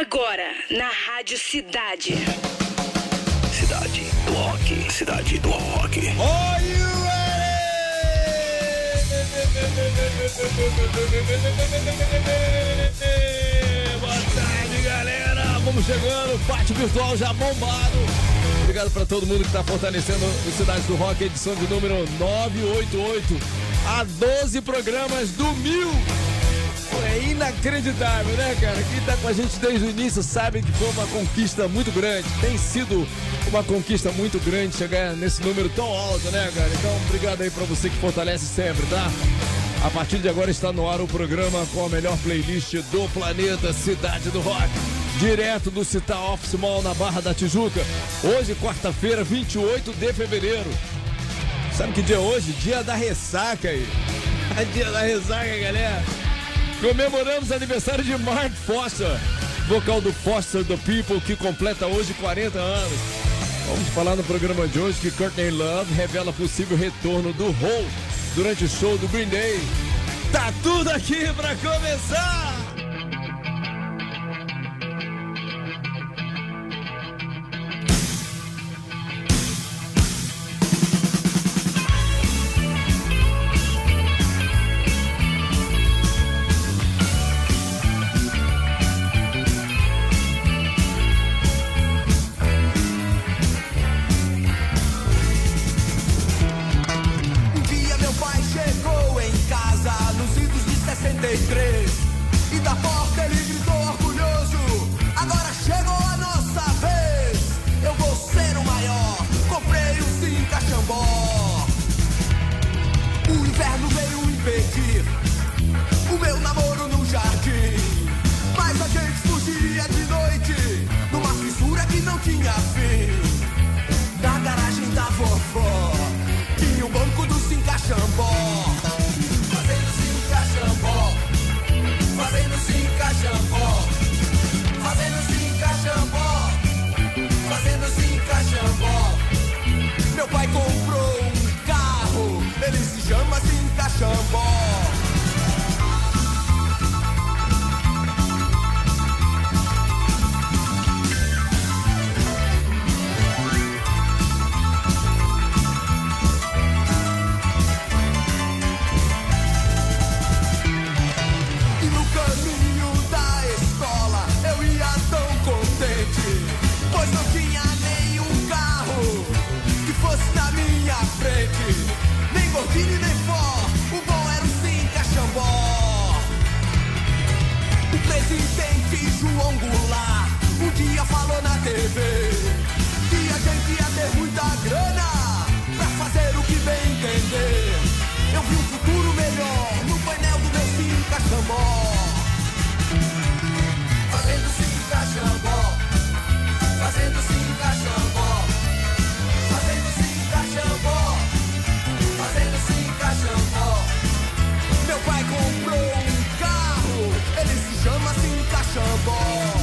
Agora, na Rádio Cidade. Cidade do Rock. Cidade do Rock. Are you ready? Boa tarde, galera. Vamos chegando. Pátio virtual já bombado. Obrigado para todo mundo que está fortalecendo o Cidade do Rock, edição de número 988. A 12 programas do mil. É inacreditável, né, cara? Quem tá com a gente desde o início sabe que foi uma conquista muito grande. Tem sido uma conquista muito grande chegar nesse número tão alto, né, cara? Então, obrigado aí pra você que fortalece sempre, tá? A partir de agora está no ar o programa com a melhor playlist do planeta Cidade do Rock. Direto do Citar Office Mall na Barra da Tijuca. Hoje, quarta-feira, 28 de fevereiro. Sabe que dia é hoje? Dia da ressaca aí. dia da ressaca, galera. Comemoramos aniversário de Mark Foster, vocal do Foster the People, que completa hoje 40 anos. Vamos falar no programa de hoje que Courtney Love revela possível retorno do Hole durante o show do Green Day. Tá tudo aqui pra começar! Ele se o bom era o Cinca Xambó. O presidente João Goulart um dia falou na TV que a gente ia ter muita grana pra fazer o que bem entender. Eu vi um futuro melhor no painel do meu Cinca Xambó. Fazendo Cinca Xambó. Fazendo Cinca Xambó. Pai comprou um carro, ele se chama Cinca Xambó.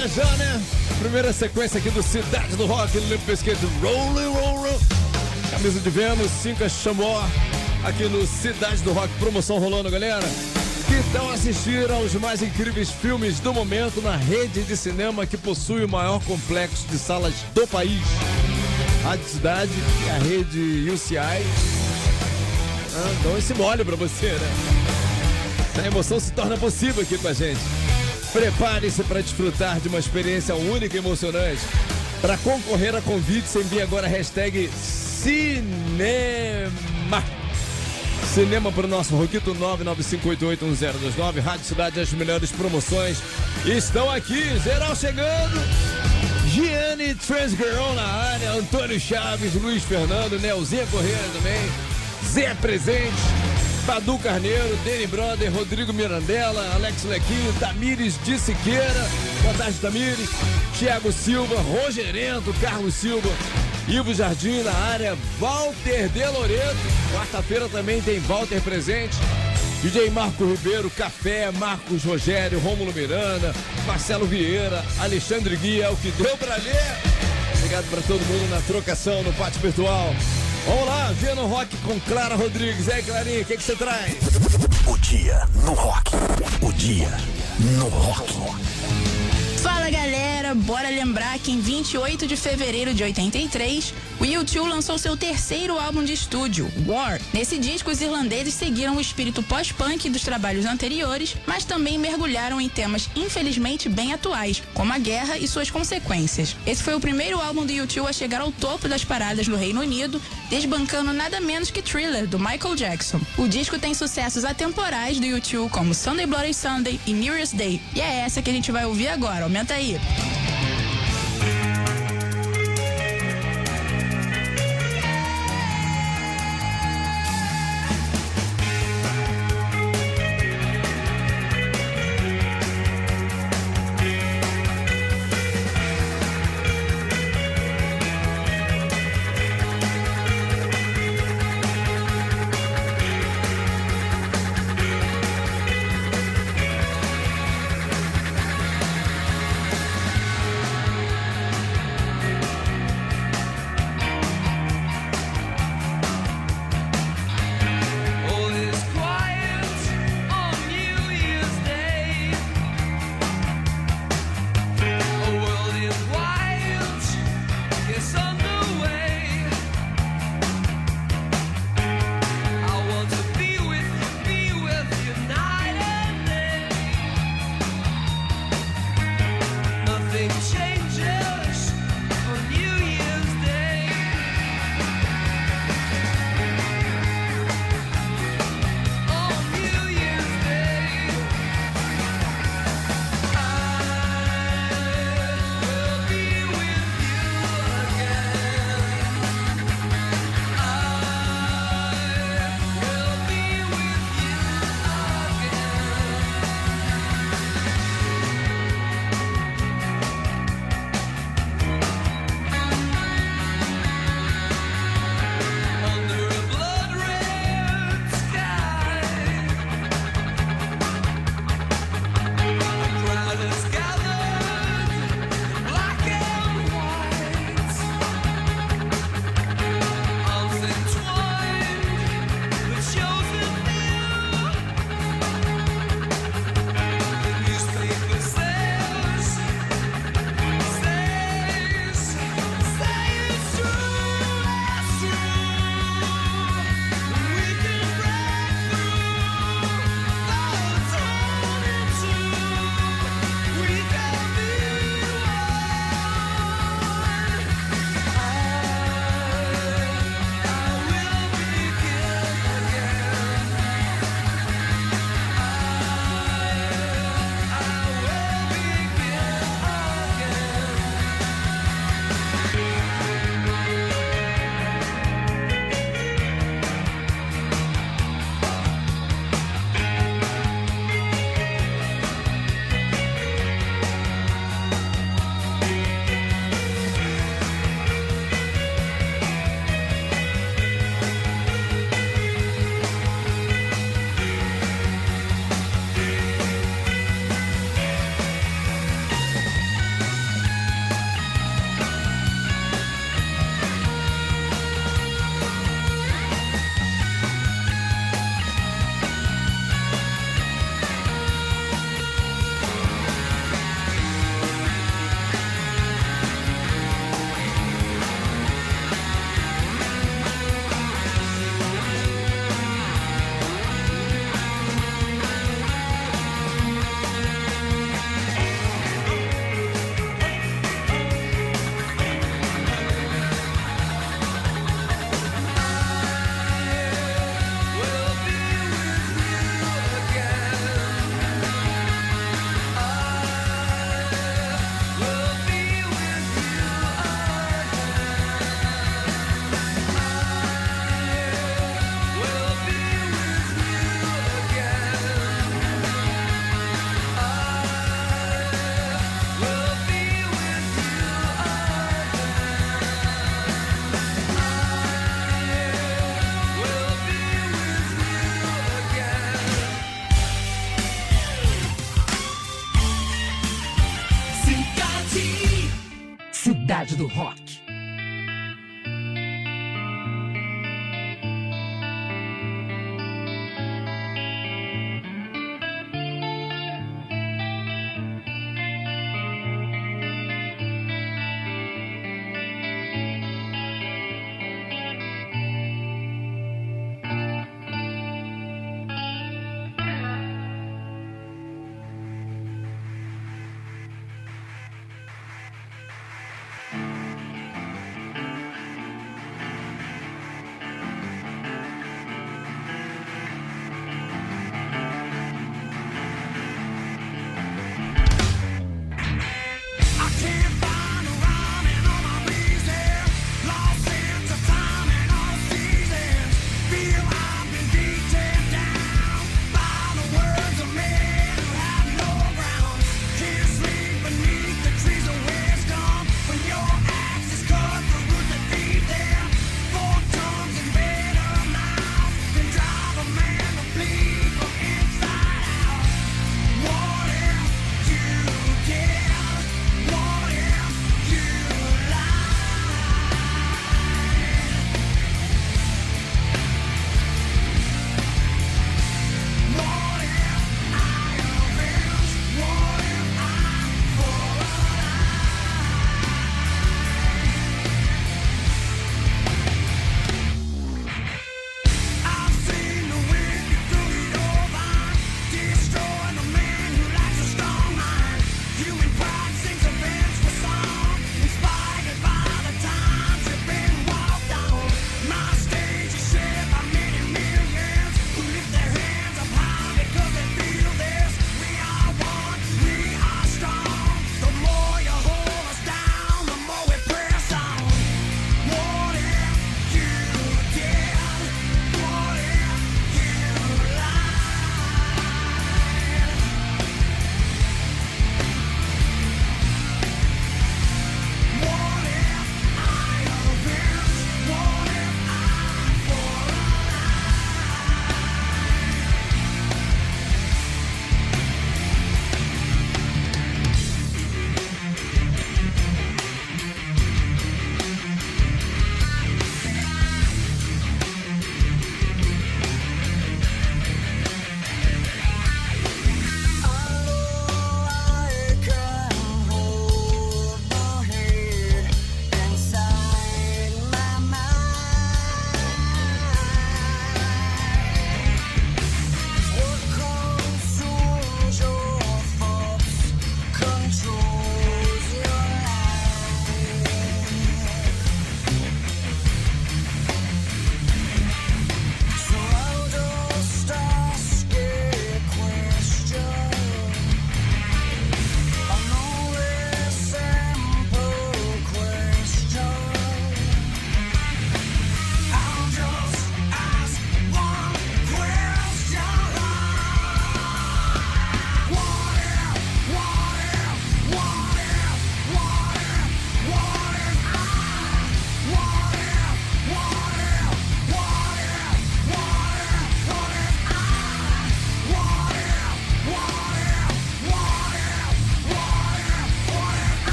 Porta já, né? Primeira sequência aqui do Cidade do Rock, Limp Bizkit, Rolling, Rolling. Camisa de Vênus, 5 Xambó, aqui no Cidade do Rock, promoção rolando, galera. Que tal assistir aos mais incríveis filmes do momento na rede de cinema que possui o maior complexo de salas do país? Rádio Cidade e a rede UCI ah, dão esse mole pra você, né? A emoção se torna possível aqui com a gente. Prepare-se para desfrutar de uma experiência única e emocionante. Para concorrer a convites, envie agora a hashtag Cinema. Cinema para o nosso Roquito 995881029. Rádio Cidade, as melhores promoções estão aqui. Geral chegando. Gianni Transgirl na área. Antônio Chaves, Luiz Fernando, Nelzinha Correia também. Zé Presente. Badu Carneiro, Deni Brother, Rodrigo Mirandela, Alex Lequinho, Tamires de Siqueira, boa tarde Tamires, Thiago Silva, Rogerento, Carlos Silva, Ivo Jardim na área, Walter De Loreto, quarta-feira também tem Walter presente, DJ Marco Ribeiro, Café, Marcos Rogério, Rômulo Miranda, Marcelo Vieira, Alexandre Guia, é o que deu pra ler. Obrigado pra todo mundo na trocação no pátio virtual. Vamos lá, Via no Rock com Clara Rodrigues. E aí, Clarinha, o que que você traz? O dia no rock. O dia no rock. Fala galera, agora, bora lembrar que em 28 de fevereiro de 83, o U2 lançou seu terceiro álbum de estúdio, War. Nesse disco, os irlandeses seguiram o espírito pós-punk dos trabalhos anteriores, mas também mergulharam em temas infelizmente bem atuais, como a guerra e suas consequências. Esse foi o primeiro álbum do U2 a chegar ao topo das paradas no Reino Unido, desbancando nada menos que Thriller, do Michael Jackson. O disco tem sucessos atemporais do U2, como Sunday Bloody Sunday e New Year's Day, e é essa que a gente vai ouvir agora. Aumenta aí.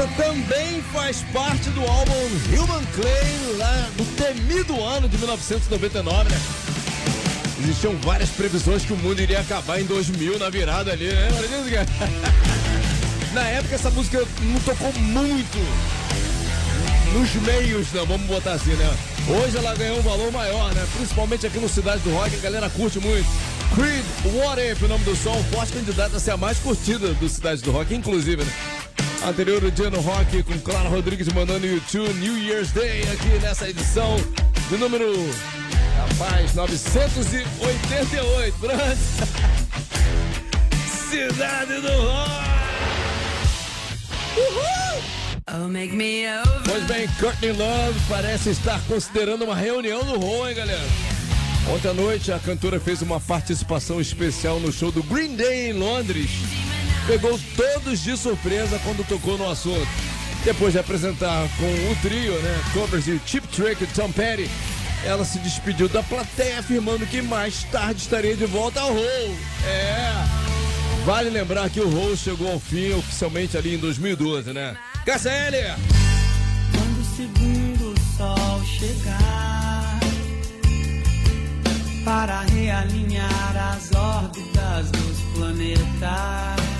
Essa também faz parte do álbum Human Clay, lá do temido ano de 1999, né? Existiam várias previsões que o mundo iria acabar em 2000 na virada ali, né? Na época essa música não tocou muito nos meios, não, vamos botar assim, né? Hoje ela ganhou um valor maior, né? Principalmente aqui no Cidade do Rock, a galera curte muito. Creed, What If, o nome do som, forte candidato a ser a mais curtida do Cidade do Rock, inclusive, né? Anterior o dia no rock com Clara Rodrigues mandando YouTube New Year's Day aqui nessa edição de número rapaz 988 Pronto. Cidade do Rock Uhul! Oh, make me over. Pois bem, Courtney Love parece estar considerando uma reunião no Raw, hein, galera? Ontem à noite, a cantora fez uma participação especial no show do Green Day em Londres pegou todos de surpresa quando tocou no assunto. Depois de apresentar com o trio, né, covers de Chip Trick e Tom Petty, ela se despediu da plateia afirmando que mais tarde estaria de volta ao Roll. É. Vale lembrar que o Roll chegou ao fim oficialmente ali em 2012, né? KCL! Quando o segundo sol chegar para realinhar as órbitas dos planetas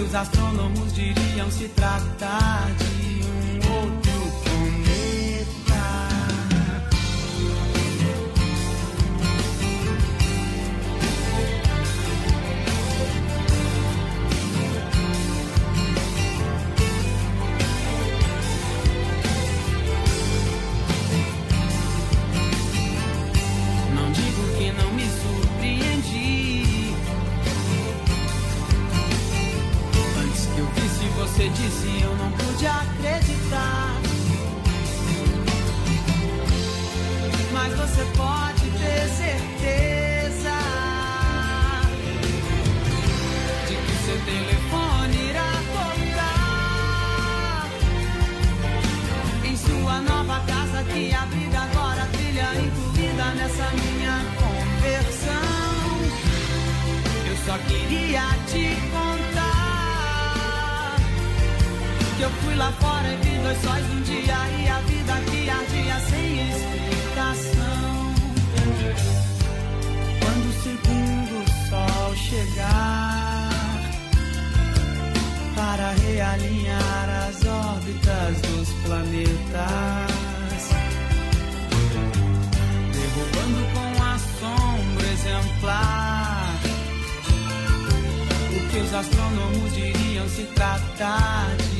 que os astrônomos diriam se tratar de um outro disse eu não pude acreditar. Mas você pode ter certeza de que seu telefone irá tocar em sua nova casa que abriga agora trilha incluída nessa minha conversão. Eu só queria te contar que eu fui lá fora e vi dois sóis um dia e a vida que ardia sem explicação. Quando o segundo sol chegar para realinhar as órbitas dos planetas derrubando com assombro exemplar o que os astrônomos diriam se tratar de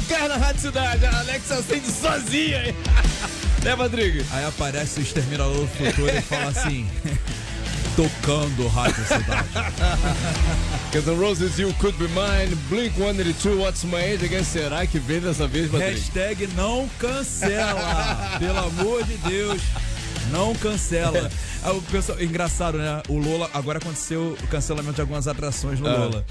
Tocar na Rádio Cidade. A Alexa acende sozinha. né, Rodrigo? Aí aparece o Exterminador do Futuro e fala assim: tocando Rádio Cidade. Guns N' Roses, You Could Be Mine, Blink-182, What's My Age Again. Será que vem dessa vez, Rodrigo? Hashtag não cancela. Pelo amor de Deus. Não cancela. Ah, o pessoal, engraçado, né? O Lola, agora aconteceu o cancelamento de algumas atrações no Ah. Lola.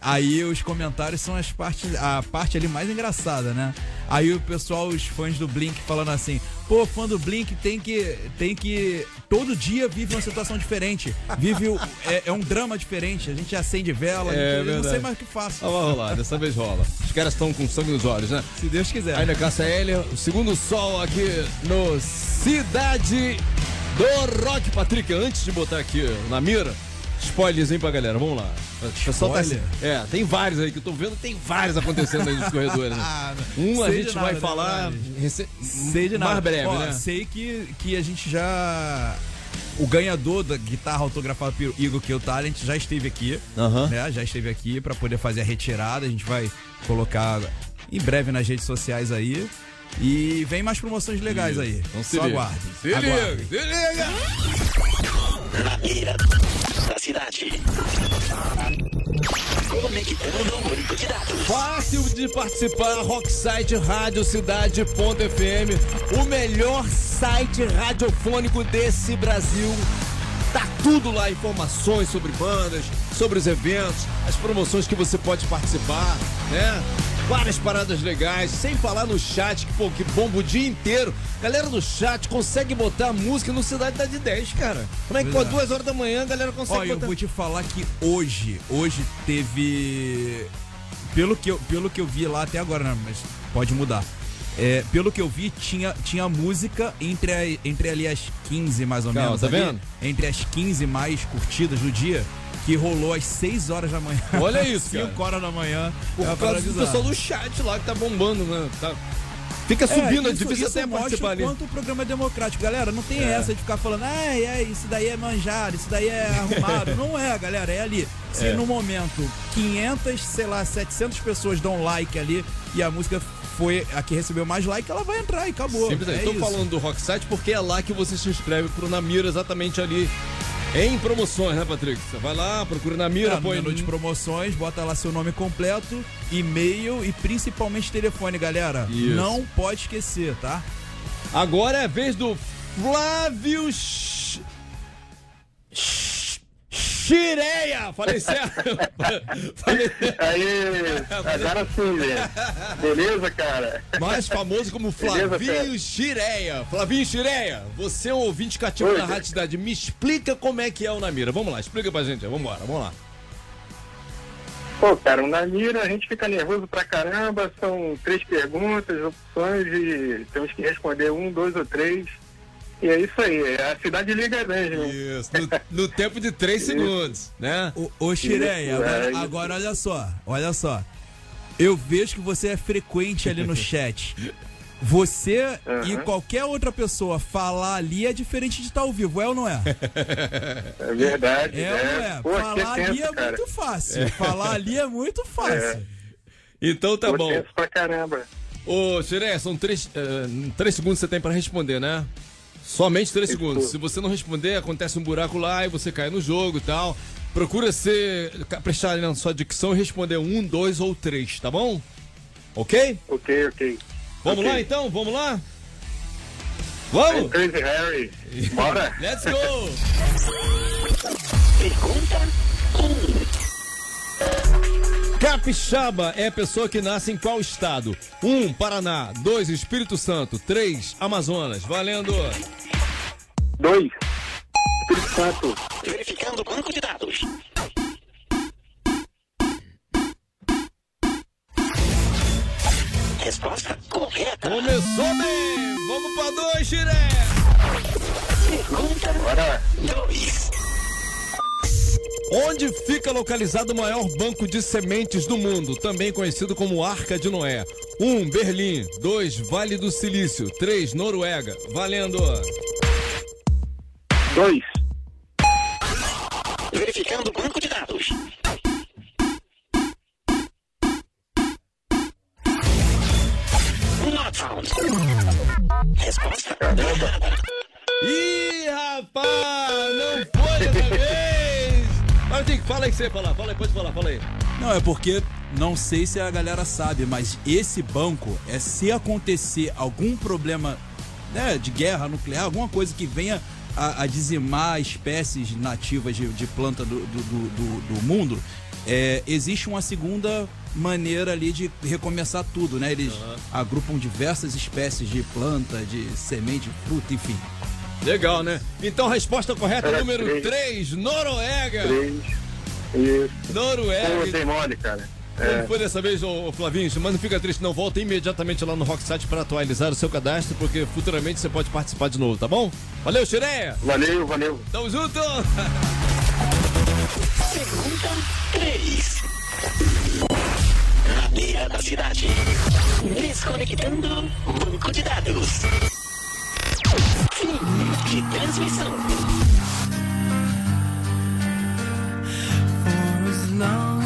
Aí os comentários são as partes, a parte ali mais engraçada, né? Aí o pessoal, os fãs do Blink falando assim: "Pô, fã do Blink tem que tem que todo dia vive uma situação diferente. Vive o- é, é um drama diferente. A gente acende vela, É gente- eu não sei mais o que faço. Ah, vai rolar, dessa vez rola. Os caras estão com sangue nos olhos, né? Se Deus quiser. Aí na Caça L, o segundo sol aqui no Cidade do Rock. Patrick, antes de botar aqui na mira, spoilers, hein, pra galera, vamos lá. Tá- é, tem vários aí que eu tô vendo, tem vários acontecendo aí nos corredores, né? Ah, Um a gente nada, vai né, falar rece- Sei de nada. mais breve, Ó, né? Sei que, que a gente já. O ganhador da guitarra autografada pelo Igor Kill Talent já esteve aqui. Aham. Né? Já esteve aqui pra poder fazer a retirada. A gente vai colocar em breve nas redes sociais aí. E vem mais promoções legais aí. Então se Só liga. aguarde. Se Aguarde. liga, se liga. Na mira da cidade. Conectando o banco de dados. Fácil de participar, Rocksite Rádio Cidade.fm, o melhor site radiofônico desse Brasil. Tá tudo lá, informações sobre bandas, sobre os eventos, as promoções que você pode participar, né? Várias paradas legais, sem falar no chat, que, pô, que bomba o dia inteiro. Galera do chat consegue botar música no Cidade da de 10, cara. Como é que, pô, duas horas da manhã a galera consegue Olha, eu botar... vou te falar que hoje, hoje teve. Pelo que eu, pelo que eu vi lá até agora, né? Mas pode mudar. É, pelo que eu vi, tinha, tinha música entre, a- entre ali as 15 mais ou Calma, menos. tá ali, vendo? Entre as 15 mais curtidas do dia, que rolou às 6 horas da manhã. Olha isso, cara. 5 horas da manhã. Por É uma causa parada do bizarra. pessoal do chat lá que tá bombando, né? Tá- Fica É, subindo, é, isso- difícil isso até participar o ali. quanto o programa é democrático. Galera, não tem É. essa de ficar falando, ai, ai, isso daí é manjado, isso daí é arrumado. não é, galera, é ali. Se É. no momento 500, sei lá, 700 pessoas dão like ali e a música foi a que recebeu mais like, ela vai entrar e acabou. Simples é isso. falando do Rocksite porque é lá que você se inscreve pro Namira exatamente ali em promoções, né, Patrick? Você vai lá, procura Namira, É, no põe menu de promoções, bota lá seu nome completo, e-mail e principalmente telefone, galera. Isso. Não pode esquecer, tá? Agora é a vez do Flávio Ch... Ch- Chireia! Falei certo? Falei... Aí, agora sim, velho. Beleza, cara? Mais famoso como Beleza, Flavinho Fé? Chireia. Flavinho Chireia, você é um ouvinte cativo Oi, da. Rádio Cidade. Me explica como é que é o Namira. Vamos lá, explica pra gente. Vamos embora, vamos lá. Pô, cara, na mira a gente fica nervoso pra caramba. São três perguntas, opções e temos que responder um, dois ou três. E é isso aí. A cidade liga mesmo. Isso, no, no tempo de 3 segundos, né? Ô, ô Xireia, Isso, é agora, agora olha só, olha só. Eu vejo que você é frequente ali no chat. Você e Aham. qualquer outra pessoa falar ali é diferente de estar ao vivo, é ou não é? É verdade. É ou não é? Pô, falar ali é cara. muito fácil. Falar ali é muito fácil. Então tá Pô, bom. pra caramba. Ô, Xireia, são 3 três segundos que você tem pra responder, né? Somente 3 Isso. segundos. Se você não responder, acontece um buraco lá e você cai no jogo e tal. Procura ser, prestar ali na sua dicção e responder um, dois ou três, tá bom? Ok? Ok, ok. Vamos Ok. lá então? Vamos lá? Vamos! Crazy Harry. Bora. Let's go! Pergunta 1. Capixaba é a pessoa que nasce em qual estado? 1. Um, Paraná. 2. Espírito Santo. 3. Amazonas. Valendo! Dois. Espírito Santo. Verificando o banco de dados. Resposta correta. Começou bem! Vamos pra dois, Xiré! Pergunta Bora. 2. Onde fica localizado o maior banco de sementes do mundo, também conhecido como Arca de Noé? 1. Um, Berlim. 2. Vale do Silício. 3. Noruega. Valendo! 2. Aí que você ia falar, fala aí, pode falar, fala aí. Não, é porque não sei se a galera sabe, mas esse banco é se acontecer algum problema né, de guerra nuclear, alguma coisa que venha a, a dizimar espécies nativas de, de planta do, do, do- do- do mundo, é, existe uma segunda maneira ali de recomeçar tudo, né? Eles agrupam diversas espécies de planta, de semente, fruta, enfim. Legal, né? Então, resposta correta Era número três. 3, Noruega. Três. Isso. Pô, Noruega. tem mole, cara. Como É. foi dessa vez, ô, ô Flavinho? Mas não fica triste, não. Volta imediatamente lá no Rocksite para atualizar o seu cadastro, porque futuramente você pode participar de novo, tá bom? Valeu, Xireia! Valeu, valeu. Tamo junto! Pergunta 3. Na beira da cidade. Desconectando banco de dados. Fim de transmissão. now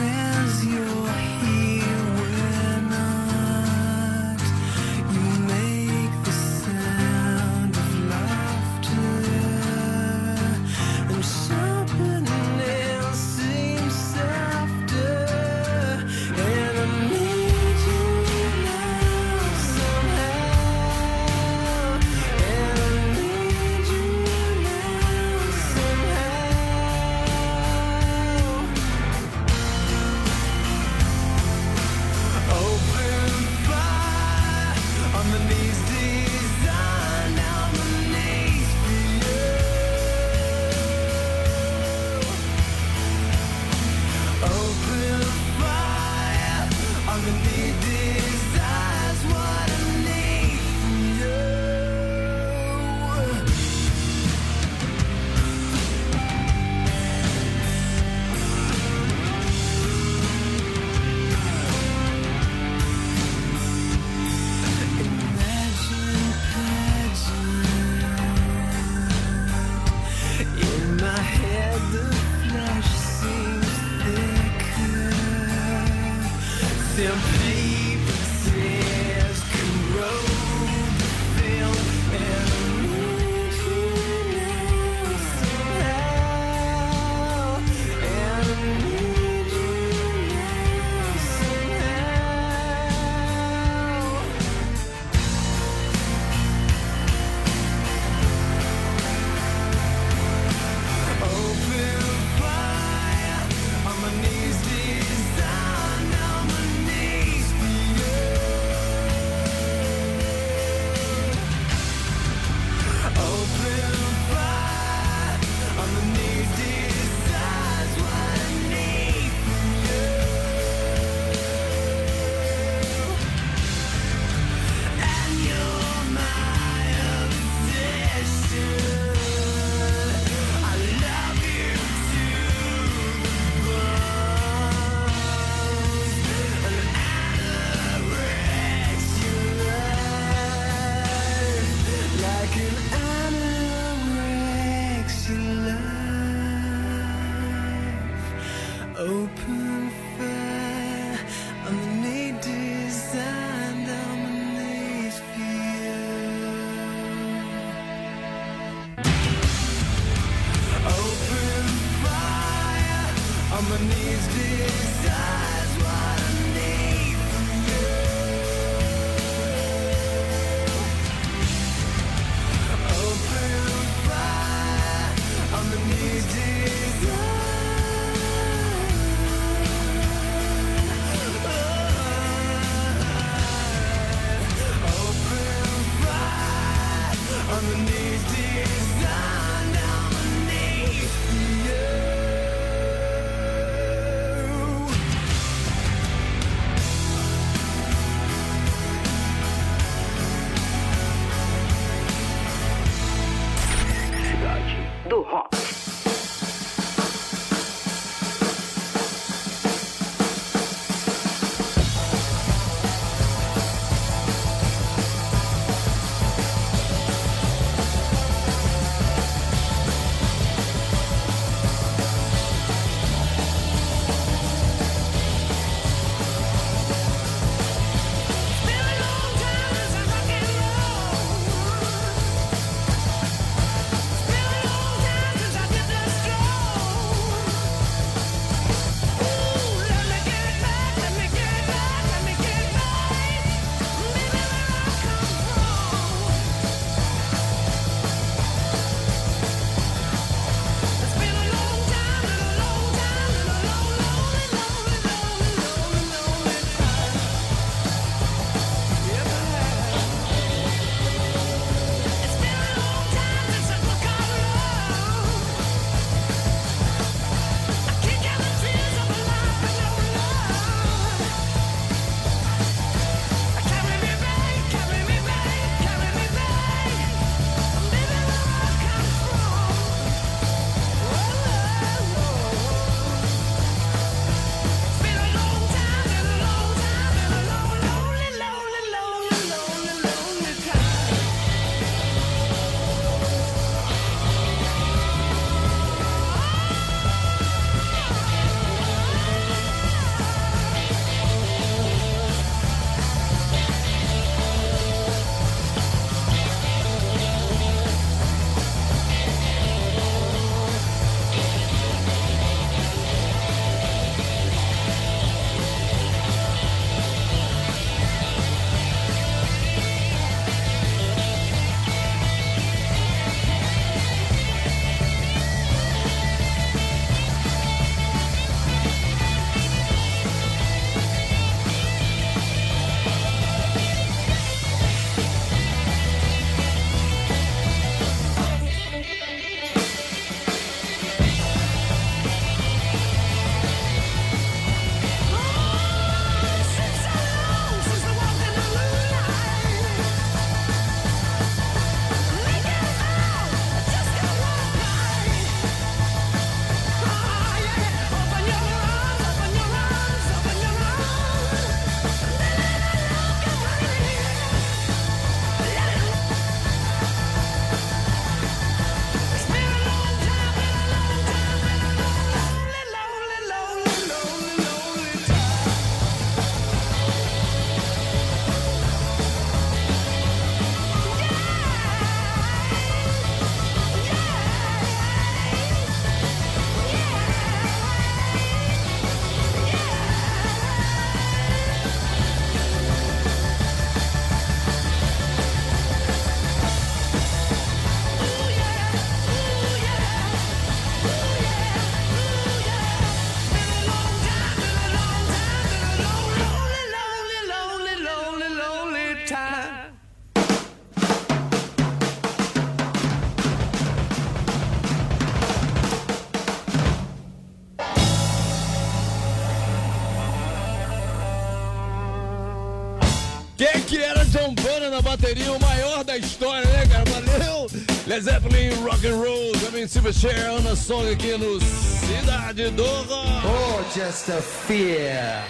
Bateria, o maior da história, né, cara? Valeu! Led Zeppelin, rock and roll, também Silverchair, Ana Song aqui no Cidade do Rock. Oh, just a fear.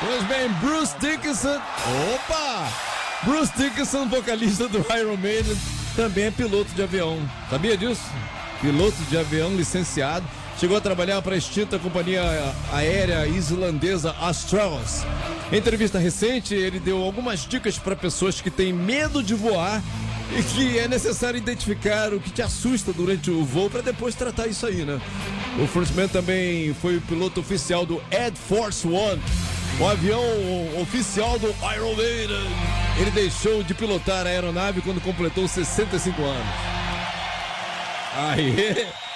Pois bem, Bruce Dickinson. Opa! Bruce Dickinson, vocalista do Iron Maiden, também é piloto de avião. Sabia disso? Piloto de avião licenciado. Chegou a trabalhar para a extinta companhia aérea islandesa Astralis. Em entrevista recente, ele deu algumas dicas para pessoas que têm medo de voar e que é necessário identificar o que te assusta durante o voo para depois tratar isso aí, né? O frontman também foi o piloto oficial do Air Force One, o avião oficial do Iron Maiden. Ele deixou de pilotar a aeronave quando completou 65 anos. Aê!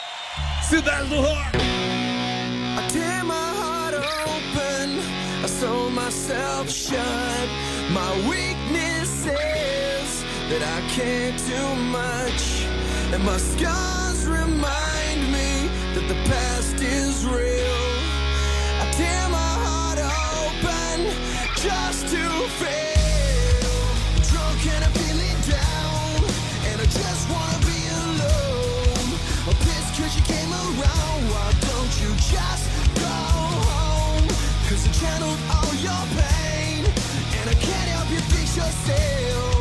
Cidade do Rock! I tear my heart open, I sew myself shut. My weakness is that I can't do much, and my scars remind me that the past is real. I tear my heart open just to feel drunk and I'm channeled all your pain, and I can't help you fix yourself.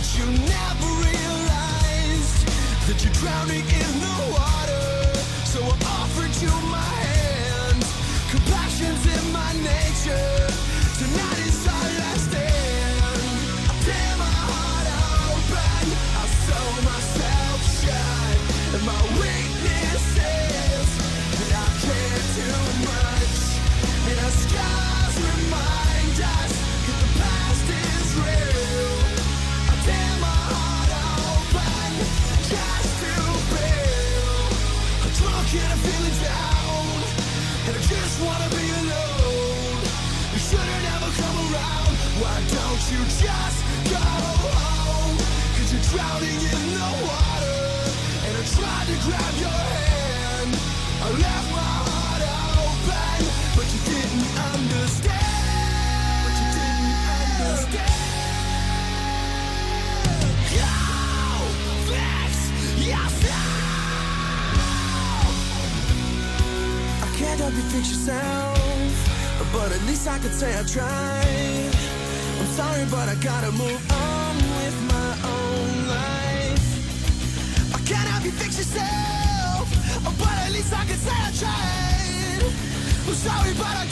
But you never realized that you're drowning in the water. So I offered you my hand. Compassion's in my nature. Tonight is our last stand. I tear my heart open. I sew myself shut. And my weakness you just go home? Cause you're drowning in the water. And I tried to grab your hand. I left my heart open. But you didn't understand. But you didn't understand. Go fix yourself. I can't help you fix yourself, but at least I could say I tried. Sorry, but I gotta move on with my own life. I can't help you fix yourself, but at least I could say I tried. I'm sorry, but I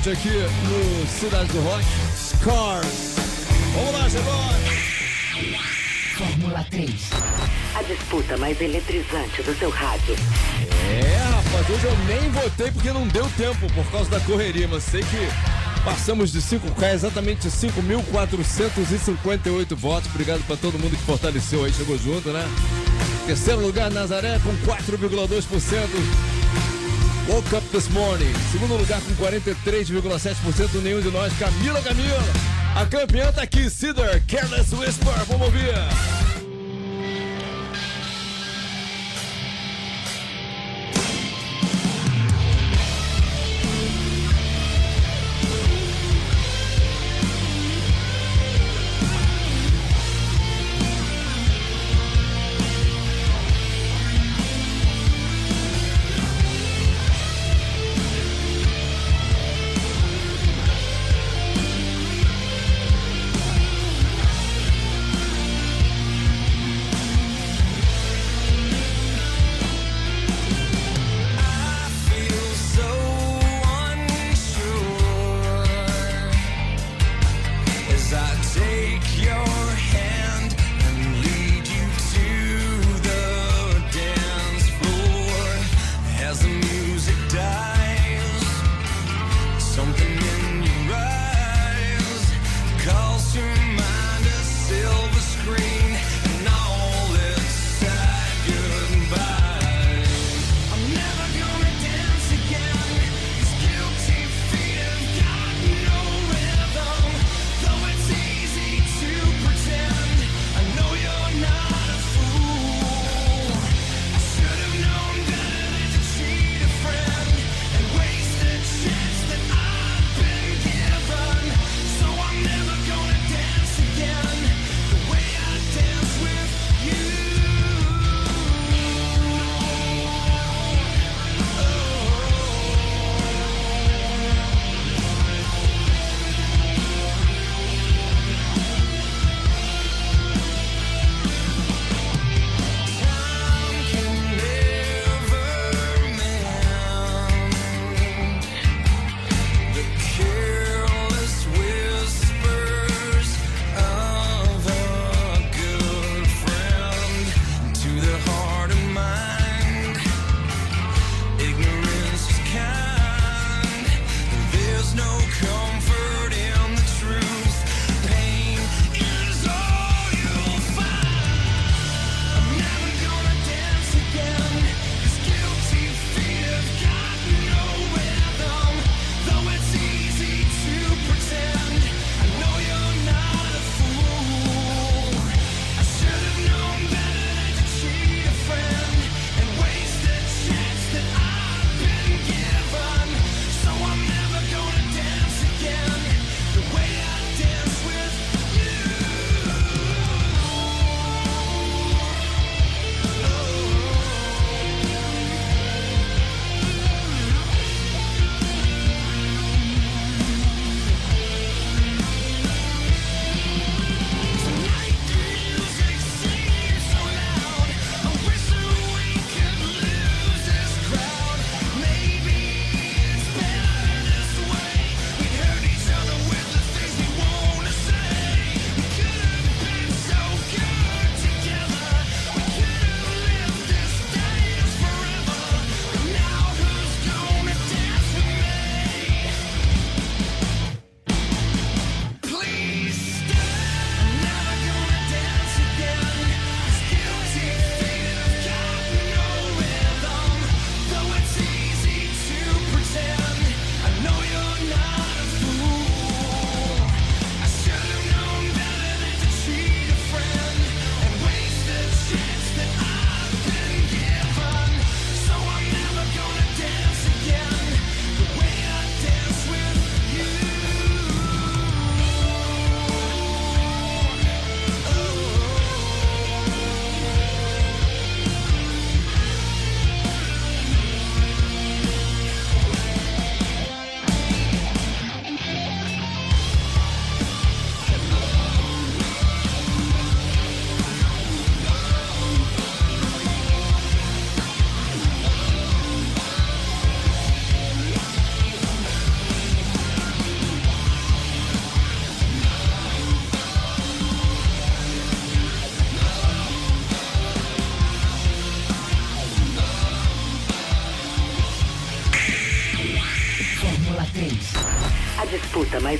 Roach aqui no Cidade do Rock, Scars. Vamos lá, chegou! Fórmula 3. A disputa mais eletrizante do seu rádio. É, rapaz, hoje eu nem votei porque não deu tempo por causa da correria, mas sei que passamos de 5K, exatamente 5.458 votos. Obrigado pra todo mundo que fortaleceu aí, chegou junto, né? Terceiro lugar, Nazaré com 4,2%. Woke Up This Morning. Segundo lugar com 43,7%, nenhum de nós. Camila Camila. A campeã tá aqui, Cedar, Careless Whisper. Vamos ouvir.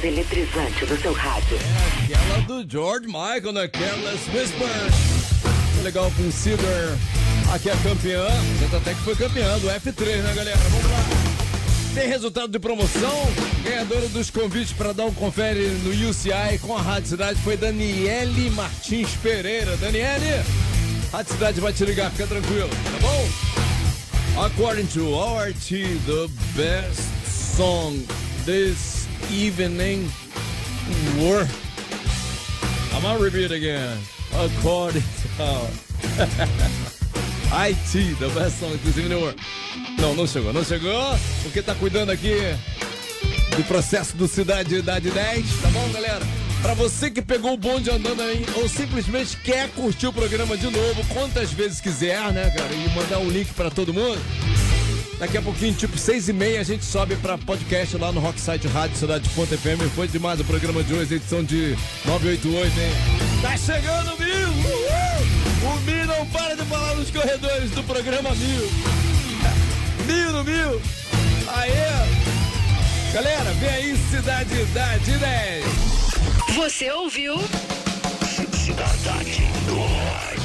Eletrizante do seu rádio. Aquela do George Michael, né? Careless Whisper. Legal com Cedar. Aqui é a campeã. Você até que foi campeã do F3, né, galera? Vamos lá. Tem resultado de promoção. Ganhadora dos convites para dar um confere no UCI com a Rádio Cidade foi Daniele Martins Pereira. Daniele, a Cidade vai te ligar, fica tranquilo, tá bom? According to ORT, the best song this evening were. I'm gonna repeat again. According to IT, the best song this evening were. Não, não chegou, não chegou, porque tá cuidando aqui do processo do Cidade Idade 10, tá bom, galera? Pra você que pegou o bonde andando aí ou simplesmente quer curtir o programa de novo, quantas vezes quiser, né, cara, e mandar um link pra todo mundo. Daqui a pouquinho, tipo seis e meia, a gente sobe pra podcast lá no Rocksite Rádio Cidade.fm. Foi demais o programa de hoje, edição de 988, hein? Tá chegando o Mil! Uhul! O Mil não para de falar nos corredores do programa Mil. Mil no Mil! Aê! Galera, vem aí, Cidade Idade 10. Você ouviu? Cidade do Rock.